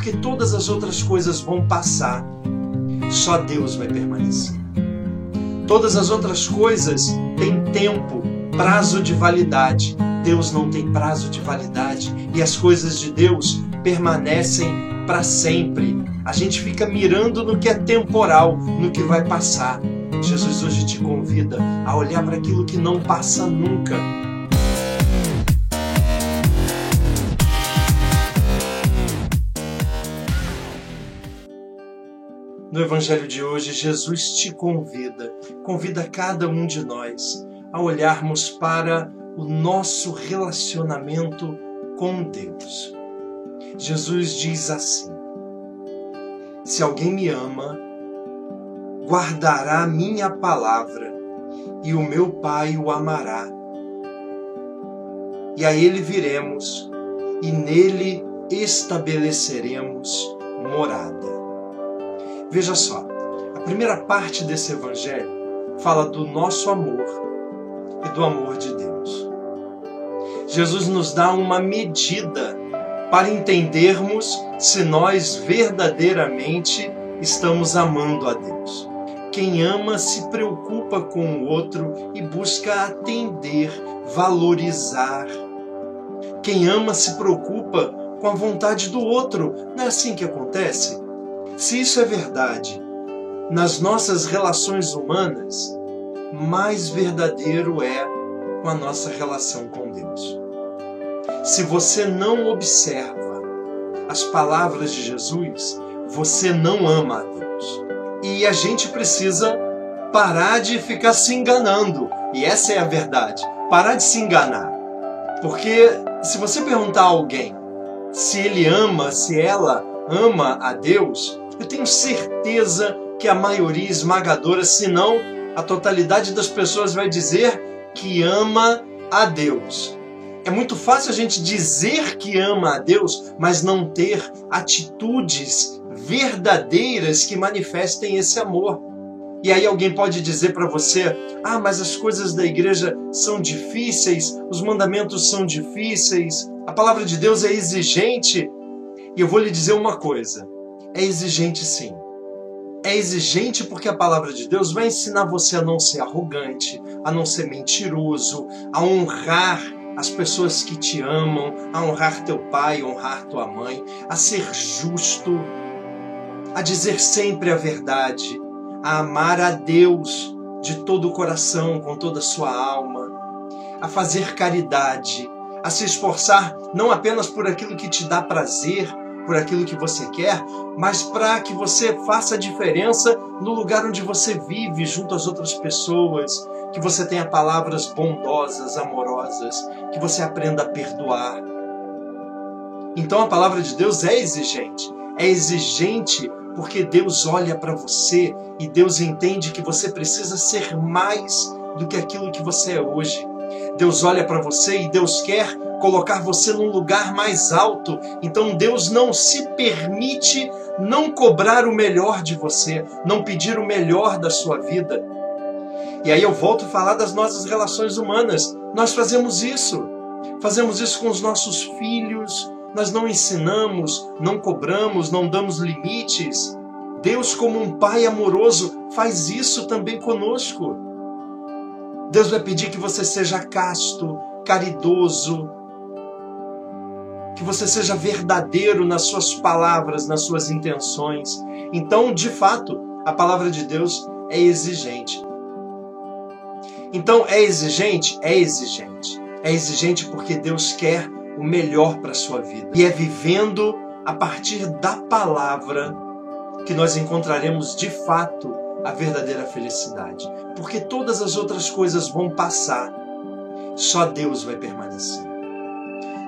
porque todas as outras coisas vão passar, só Deus vai permanecer. Todas as outras coisas têm tempo, prazo de validade. Deus não tem prazo de validade e as coisas de Deus permanecem para sempre. A gente fica mirando no que é temporal, no que vai passar. Jesus hoje te convida a olhar para aquilo que não passa nunca. No Evangelho de hoje, Jesus te convida, convida cada um de nós a olharmos para o nosso relacionamento com Deus. Jesus diz assim: Se alguém me ama, guardará minha palavra, e o meu Pai o amará. E a ele viremos, e nele estabeleceremos morada. Veja só, a primeira parte desse evangelho fala do nosso amor e do amor de Deus. Jesus nos dá uma medida para entendermos se nós verdadeiramente estamos amando a Deus. Quem ama se preocupa com o outro e busca atender, valorizar. Quem ama se preocupa com a vontade do outro. Não é assim que acontece? Se isso é verdade nas nossas relações humanas, mais verdadeiro é com a nossa relação com Deus. Se você não observa as palavras de Jesus, você não ama a Deus. E a gente precisa parar de ficar se enganando. E essa é a verdade. Parar de se enganar. Porque se você perguntar a alguém se ele ama, se ela ama a Deus, eu tenho certeza que a maioria esmagadora, se não a totalidade das pessoas, vai dizer que ama a Deus. É muito fácil a gente dizer que ama a Deus, mas não ter atitudes verdadeiras que manifestem esse amor. E aí alguém pode dizer para você: "Ah, mas as coisas da igreja são difíceis, os mandamentos são difíceis, a palavra de Deus é exigente". E eu vou lhe dizer uma coisa: é exigente sim. É exigente porque a palavra de Deus vai ensinar você a não ser arrogante, a não ser mentiroso, a honrar as pessoas que te amam, a honrar teu pai, honrar tua mãe, a ser justo, a dizer sempre a verdade, a amar a Deus de todo o coração, com toda a sua alma, a fazer caridade, a se esforçar não apenas por aquilo que te dá prazer, por aquilo que você quer, mas para que você faça a diferença no lugar onde você vive, junto às outras pessoas, que você tenha palavras bondosas, amorosas, que você aprenda a perdoar. Então a palavra de Deus é exigente. É exigente porque Deus olha para você e Deus entende que você precisa ser mais do que aquilo que você é hoje. Deus olha para você e Deus quer colocar você num lugar mais alto. Então Deus não se permite não cobrar o melhor de você, não pedir o melhor da sua vida. E aí eu volto a falar das nossas relações humanas. Nós fazemos isso. Fazemos isso com os nossos filhos, nós não ensinamos, não cobramos, não damos limites. Deus, como um pai amoroso, faz isso também conosco. Deus vai pedir que você seja casto, caridoso, que você seja verdadeiro nas suas palavras, nas suas intenções. Então, de fato, a palavra de Deus é exigente. Então, é exigente? É exigente. É exigente porque Deus quer o melhor para a sua vida. E é vivendo a partir da palavra que nós encontraremos de fato a verdadeira felicidade. Porque todas as outras coisas vão passar, só Deus vai permanecer.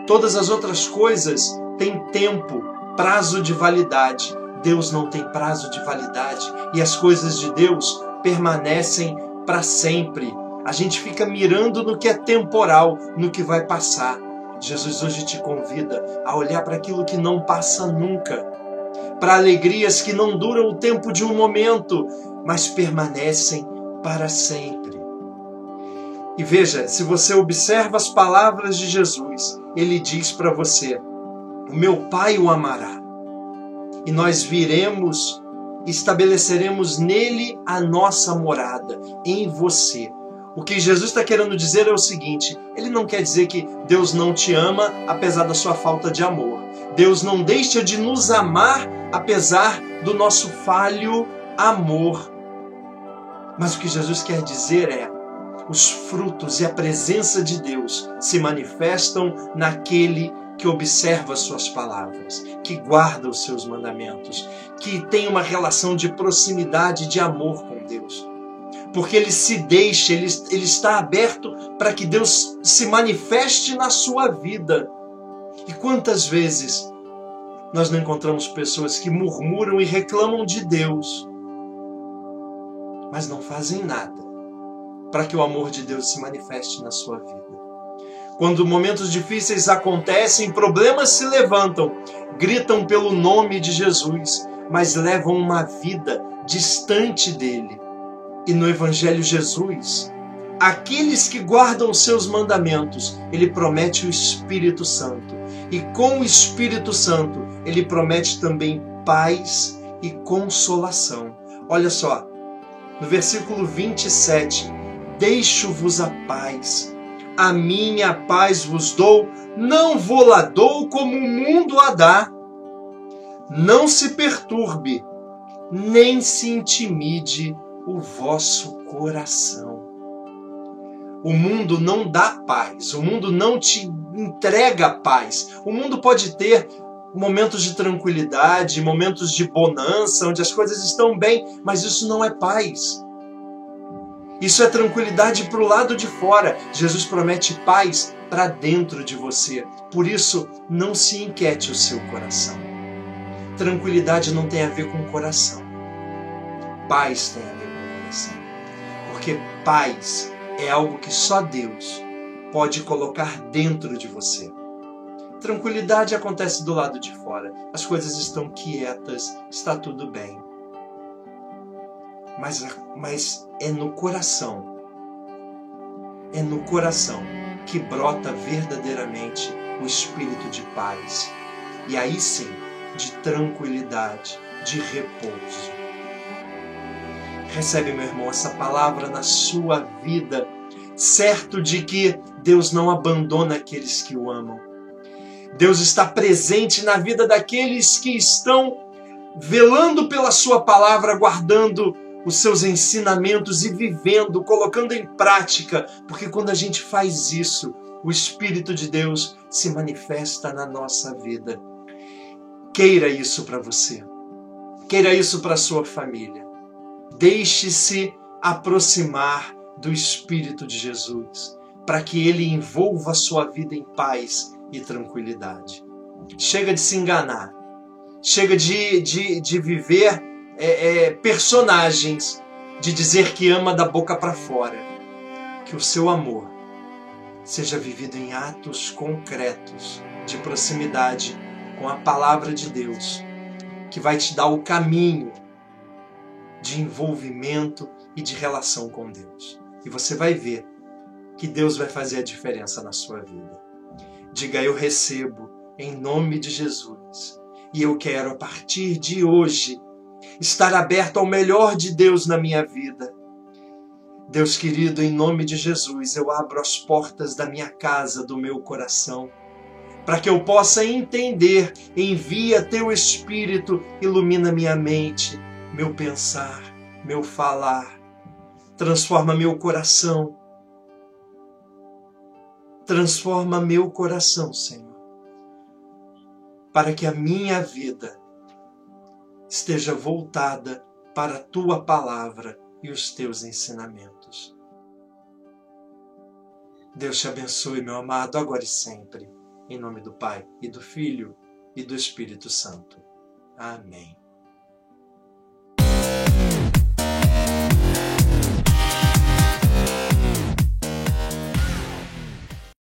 Todas as outras coisas têm tempo, prazo de validade. Deus não tem prazo de validade e as coisas de Deus permanecem para sempre. A gente fica mirando no que é temporal, no que vai passar. Jesus hoje te convida a olhar para aquilo que não passa nunca, para alegrias que não duram o tempo de um momento, mas permanecem para sempre. E veja, se você observa as palavras de Jesus, ele diz para você: O meu Pai o amará. e nós viremos, estabeleceremos nele a nossa morada, em você. O que Jesus está querendo dizer é o seguinte: ele não quer dizer que Deus não te ama apesar da sua falta de amor. Deus não deixa de nos amar apesar do nosso falho amor. Mas o que Jesus quer dizer é: os frutos e a presença de Deus se manifestam naquele que observa suas palavras, que guarda os seus mandamentos, que tem uma relação de proximidade, de amor com Deus porque ele se deixa, ele, ele está aberto para que Deus se manifeste na sua vida. E quantas vezes nós não encontramos pessoas que murmuram e reclamam de Deus, mas não fazem nada para que o amor de Deus se manifeste na sua vida. Quando momentos difíceis acontecem, problemas se levantam, gritam pelo nome de Jesus, mas levam uma vida distante dele e no Evangelho Jesus, aqueles que guardam seus mandamentos, ele promete o Espírito Santo. E com o Espírito Santo, ele promete também paz e consolação. Olha só, no versículo 27, deixo-vos a paz. A minha paz vos dou, não vou lá dou como o mundo a dá. Não se perturbe, nem se intimide o vosso coração. O mundo não dá paz, o mundo não te entrega paz. O mundo pode ter momentos de tranquilidade, momentos de bonança, onde as coisas estão bem, mas isso não é paz. Isso é tranquilidade para o lado de fora. Jesus promete paz para dentro de você. Por isso, não se inquiete o seu coração. Tranquilidade não tem a ver com o coração. Paz tem a ver porque paz é algo que só Deus pode colocar dentro de você. Tranquilidade acontece do lado de fora. As coisas estão quietas, está tudo bem. Mas, mas é no coração, é no coração que brota verdadeiramente o espírito de paz. E aí sim, de tranquilidade, de repouso. Recebe, meu irmão, essa palavra na sua vida, certo de que Deus não abandona aqueles que o amam. Deus está presente na vida daqueles que estão velando pela sua palavra, guardando os seus ensinamentos e vivendo, colocando em prática, porque quando a gente faz isso, o Espírito de Deus se manifesta na nossa vida. Queira isso para você. Queira isso para sua família. Deixe-se aproximar do Espírito de Jesus, para que ele envolva a sua vida em paz e tranquilidade. Chega de se enganar, chega de, de, de viver é, é, personagens, de dizer que ama da boca para fora. Que o seu amor seja vivido em atos concretos de proximidade com a palavra de Deus, que vai te dar o caminho de envolvimento e de relação com Deus. E você vai ver que Deus vai fazer a diferença na sua vida. Diga: Eu recebo em nome de Jesus. E eu quero, a partir de hoje, estar aberto ao melhor de Deus na minha vida. Deus querido, em nome de Jesus, eu abro as portas da minha casa, do meu coração, para que eu possa entender. Envia teu Espírito, ilumina minha mente meu pensar, meu falar, transforma meu coração. Transforma meu coração, Senhor, para que a minha vida esteja voltada para a tua palavra e os teus ensinamentos. Deus te abençoe, meu amado, agora e sempre. Em nome do Pai, e do Filho, e do Espírito Santo. Amém.